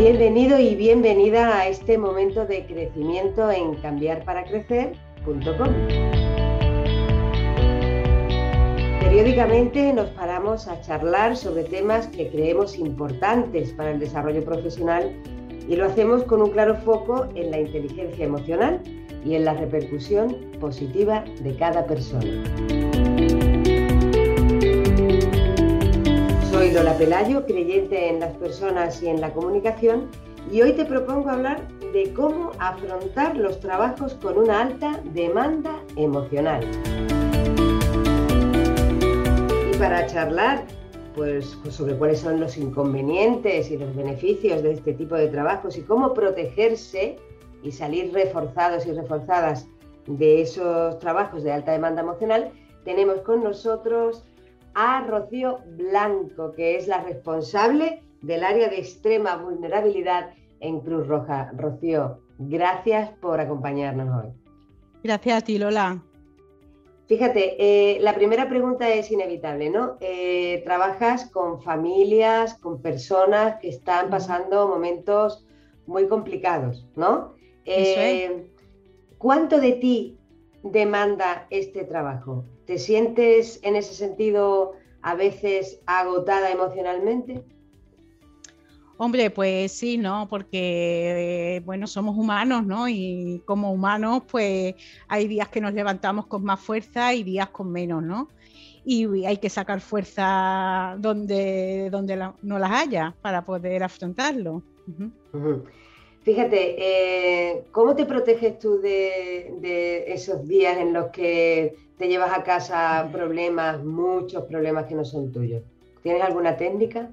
Bienvenido y bienvenida a este momento de crecimiento en cambiarparacrecer.com. Periódicamente nos paramos a charlar sobre temas que creemos importantes para el desarrollo profesional y lo hacemos con un claro foco en la inteligencia emocional y en la repercusión positiva de cada persona. Soy Lola Pelayo, creyente en las personas y en la comunicación, y hoy te propongo hablar de cómo afrontar los trabajos con una alta demanda emocional. Y para charlar pues, pues, sobre cuáles son los inconvenientes y los beneficios de este tipo de trabajos y cómo protegerse y salir reforzados y reforzadas de esos trabajos de alta demanda emocional, tenemos con nosotros a Rocío Blanco, que es la responsable del área de extrema vulnerabilidad en Cruz Roja. Rocío, gracias por acompañarnos hoy. Gracias a ti, Lola. Fíjate, eh, la primera pregunta es inevitable, ¿no? Eh, trabajas con familias, con personas que están pasando momentos muy complicados, ¿no? Eh, ¿Cuánto de ti demanda este trabajo? ¿Te sientes en ese sentido a veces agotada emocionalmente? Hombre, pues sí, ¿no? Porque, eh, bueno, somos humanos, ¿no? Y como humanos, pues hay días que nos levantamos con más fuerza y días con menos, ¿no? Y hay que sacar fuerza donde, donde no las haya para poder afrontarlo. Fíjate, eh, ¿cómo te proteges tú de, esos días en los que te llevas a casa problemas, muchos problemas que no son tuyos? ¿Tienes alguna técnica?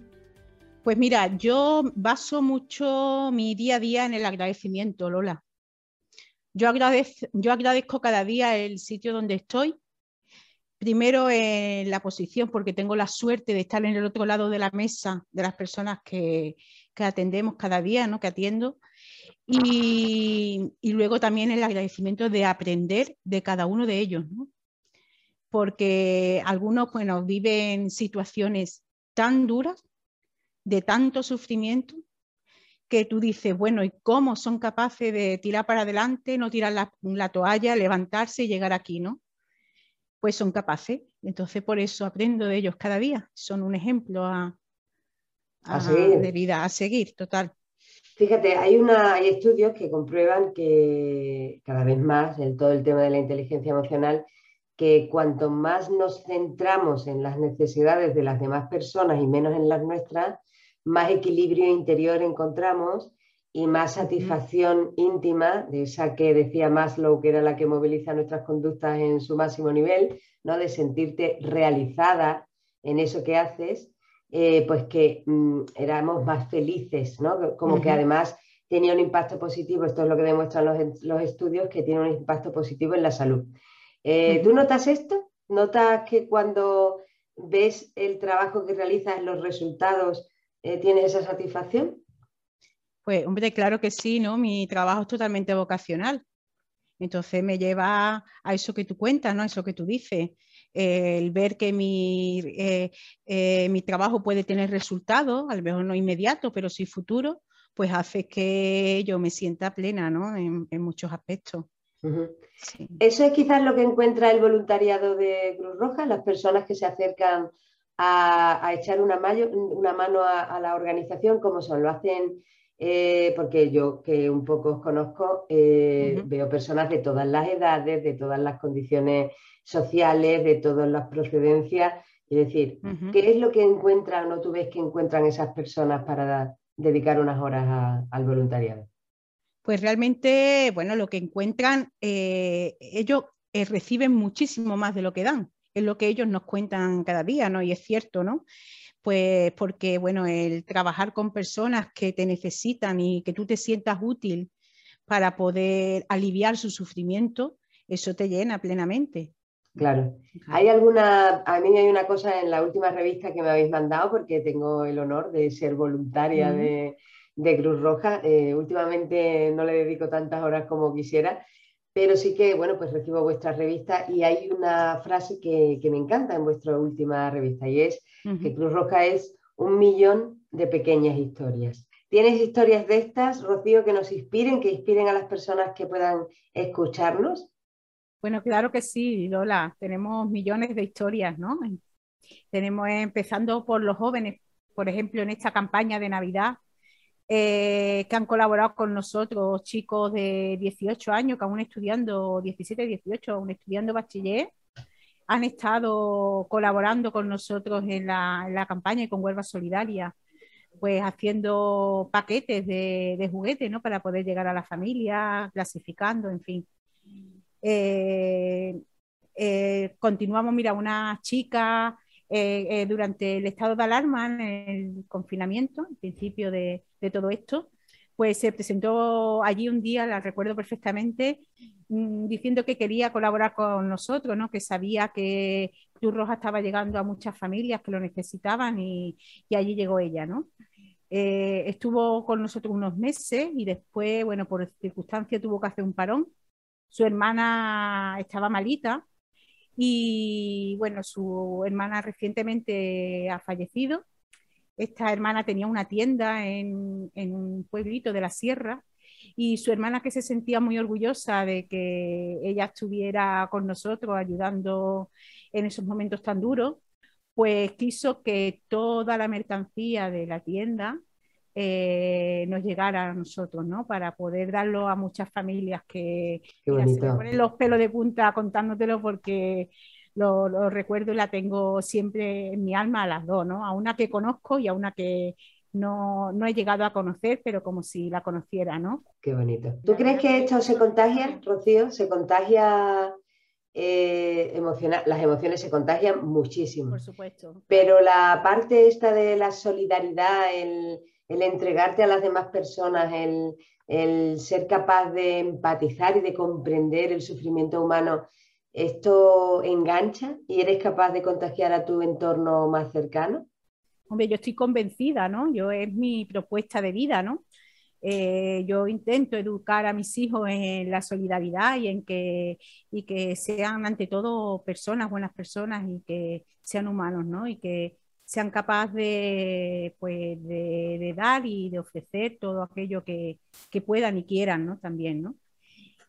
Pues mira, yo baso mucho mi día a día en el agradecimiento, Lola. Yo, yo agradezco cada día el sitio donde estoy. Primero en la posición, porque tengo la suerte de estar en el otro lado de la mesa de las personas que, atendemos cada día, ¿no? que atiendo. Y, y, luego también el agradecimiento de aprender de cada uno de ellos, ¿no? porque algunos bueno, viven situaciones tan duras de tanto sufrimiento que tú dices, bueno, ¿y cómo son capaces de tirar para adelante, no tirar la, toalla, levantarse y llegar aquí, ¿no? Pues son capaces. Entonces, por eso aprendo de ellos cada día. Son un ejemplo a, de vida a seguir, total. Fíjate, hay, una, hay estudios que comprueban que cada vez más en todo el tema de la inteligencia emocional que cuanto más nos centramos en las necesidades de las demás personas y menos en las nuestras, más equilibrio interior encontramos y más satisfacción íntima, de esa que decía Maslow, que era la que moviliza nuestras conductas en su máximo nivel, ¿no? de sentirte realizada en eso que haces, eh, pues que mm, éramos más felices, ¿no? como que además tenía un impacto positivo, esto es lo que demuestran los, estudios, que tiene un impacto positivo en la salud. Eh, ¿Tú notas esto? ¿Notas que cuando ves el trabajo que realizas, los resultados, eh, ¿Tienes esa satisfacción? Pues, hombre, claro que sí, ¿no? Mi trabajo es totalmente vocacional. Entonces me lleva a eso que tú cuentas, ¿no? A eso que tú dices. El ver que mi, eh, eh, mi trabajo puede tener resultados, a lo mejor no inmediato, pero sí futuro, pues hace que yo me sienta plena, ¿no? En, muchos aspectos. Eso es quizás lo que encuentra el voluntariado de Cruz Roja, las personas que se acercan a, echar una, una mano a, la organización, como son, lo hacen, eh, porque yo que un poco os conozco, eh, veo personas de todas las edades, de todas las condiciones sociales, de todas las procedencias. Es decir, ¿qué es lo que encuentran o tú ves que encuentran esas personas para dedicar unas horas al voluntariado? Pues realmente, bueno, lo que encuentran, eh, ellos reciben muchísimo más de lo que dan es lo que ellos nos cuentan cada día, ¿no? Y es cierto, ¿no? Pues porque, bueno, el trabajar con personas que te necesitan y que tú te sientas útil para poder aliviar su sufrimiento, eso te llena plenamente. Claro. Hay alguna, a mí hay una cosa en la última revista que me habéis mandado, porque tengo el honor de ser voluntaria de, Cruz Roja. Eh, últimamente no le dedico tantas horas como quisiera, pero sí que, bueno, pues recibo vuestra revista y hay una frase que, me encanta en vuestra última revista y es que Cruz Roja es un millón de pequeñas historias. ¿Tienes historias de estas, Rocío, que nos inspiren, que inspiren a las personas que puedan escucharnos? Bueno, claro que sí, Lola. Tenemos millones de historias, ¿no? Tenemos empezando por los jóvenes, por ejemplo, en esta campaña de Navidad, eh, que han colaborado con nosotros, chicos de 18 años, que aún estudiando, 17, 18, aún estudiando bachiller, han estado colaborando con nosotros en la, campaña y con Huelva Solidaria, pues haciendo paquetes de, juguetes, ¿no? Para poder llegar a la familia, clasificando, en fin. Eh, eh, continuamos, mira, una chica eh, durante el estado de alarma, en el confinamiento, al principio de, de todo esto, pues se presentó allí un día, la recuerdo perfectamente, mm, diciendo que quería colaborar con nosotros, ¿no? que sabía que Cruz Roja estaba llegando a muchas familias que lo necesitaban y, allí llegó ella. ¿no? Eh, estuvo con nosotros unos meses y después, bueno, por circunstancias tuvo que hacer un parón. Su hermana estaba malita y, bueno, su hermana recientemente ha fallecido. Esta hermana tenía una tienda en, un pueblito de la sierra y su hermana que se sentía muy orgullosa de que ella estuviera con nosotros ayudando en esos momentos tan duros, pues quiso que toda la mercancía de la tienda eh, nos llegara a nosotros, ¿no? Para poder darlo a muchas familias que se me ponen los pelos de punta contándotelo porque lo, recuerdo y la tengo siempre en mi alma a las dos, ¿no? A una que conozco y a una que no, he llegado a conocer, pero como si la conociera, ¿no? Qué bonito. ¿Tú crees que esto se contagia, Rocío? ¿Se contagia eh, emocional? Las emociones se contagian muchísimo. Por supuesto. Pero la parte esta de la solidaridad, el, entregarte a las demás personas, el, el ser capaz de empatizar y de comprender el sufrimiento humano, ¿Esto engancha y eres capaz de contagiar a tu entorno más cercano? Hombre, yo estoy convencida, ¿no? Yo es mi propuesta de vida, ¿no? Eh, yo intento educar a mis hijos en la solidaridad y en que, y que sean ante todo personas, buenas personas y que sean humanos, ¿no? Y que sean capaces de, pues, de, dar y de ofrecer todo aquello que, que puedan y quieran, ¿no? También, ¿no?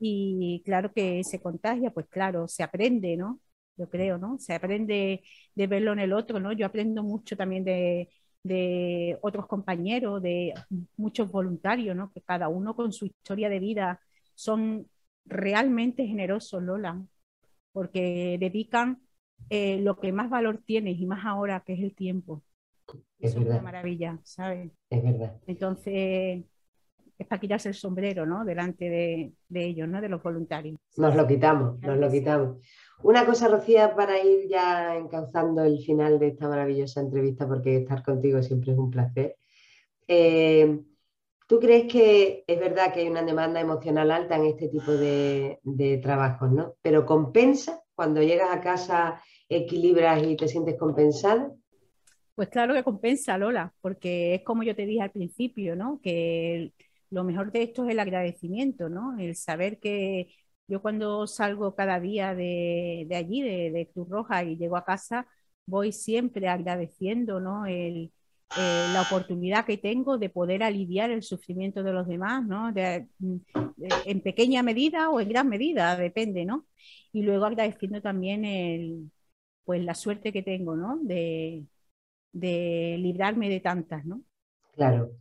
y claro que se contagia, pues claro, se aprende, ¿no? Yo creo, ¿no? Se aprende de verlo en el otro, ¿no? Yo aprendo mucho también de, de otros compañeros, de muchos voluntarios, ¿no? Que cada uno con su historia de vida son realmente generosos, Lola, porque dedican eh, lo que más valor tienes y más ahora, que es el tiempo. Es, es una maravilla, ¿sabes? Es verdad. Entonces, es para quitarse el sombrero, ¿no? Delante de, ellos, ¿no? De los voluntarios. Nos lo quitamos, nos lo quitamos. Una cosa, Rocía, para ir ya encauzando el final de esta maravillosa entrevista, porque estar contigo siempre es un placer. Eh, ¿Tú crees que es verdad que hay una demanda emocional alta en este tipo de, de trabajos, ¿no? Pero compensa cuando llegas a casa, equilibras y te sientes compensada? Pues claro que compensa, Lola, porque es como yo te dije al principio, ¿no? Que lo mejor de esto es el agradecimiento, ¿no? El saber que yo cuando salgo cada día de, allí, de, Cruz Roja, y llego a casa, voy siempre agradeciendo, ¿no? El, eh, la oportunidad que tengo de poder aliviar el sufrimiento de los demás, ¿no? en pequeña medida o en gran medida, depende, ¿no? Y luego agradeciendo también el, pues la suerte que tengo, ¿no? De, de librarme de tantas, ¿no? Claro.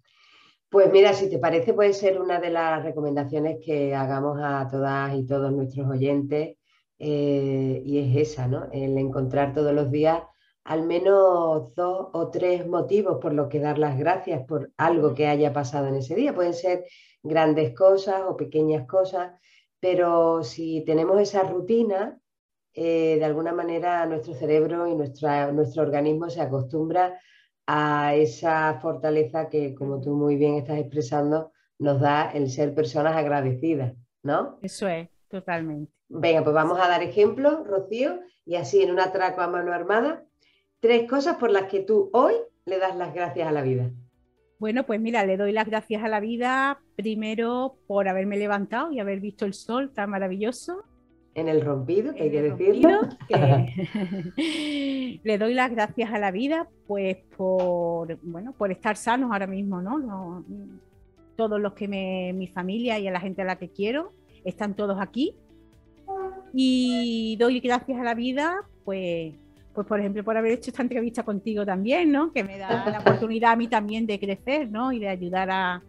Pues mira, si te parece, puede ser una de las recomendaciones que hagamos a todas y todos nuestros oyentes, eh, y es esa, ¿no? El encontrar todos los días al menos dos o tres motivos por los que dar las gracias por algo que haya pasado en ese día. Pueden ser grandes cosas o pequeñas cosas, pero si tenemos esa rutina, eh, de alguna manera nuestro cerebro y nuestro organismo se acostumbra a esa fortaleza que, como tú muy bien estás expresando, nos da el ser personas agradecidas, ¿no? Eso es, totalmente. Venga, pues vamos a dar ejemplo, Rocío, y así en un atraco a mano armada, tres cosas por las que tú hoy le das las gracias a la vida. Bueno, pues mira, le doy las gracias a la vida primero por haberme levantado y haber visto el sol tan maravilloso. En el rompido, que hay que decirlo. le doy las gracias a la vida, pues por, bueno, por estar sanos ahora mismo, ¿no? todos los que me, mi familia y a la gente a la que quiero, están todos aquí. Y doy gracias a la vida, pues, pues por ejemplo, por haber hecho esta entrevista contigo también, ¿no? Que me da la oportunidad a mí también de crecer, ¿no? Y de ayudar a,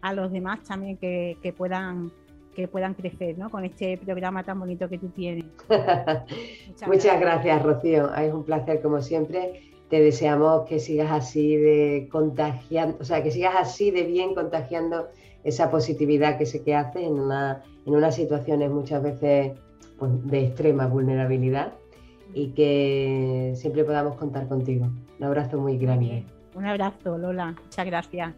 a los demás también que, que puedan que puedan crecer ¿no? con este programa tan bonito que tú tienes. Muchas, gracias. Rocío. Es un placer como siempre. Te deseamos que sigas así de contagiando, o sea, que sigas así de bien contagiando esa positividad que sé que hace en, una, en unas situaciones muchas veces pues, de extrema vulnerabilidad y que siempre podamos contar contigo. Un abrazo muy grande. Un abrazo, Lola. Muchas gracias.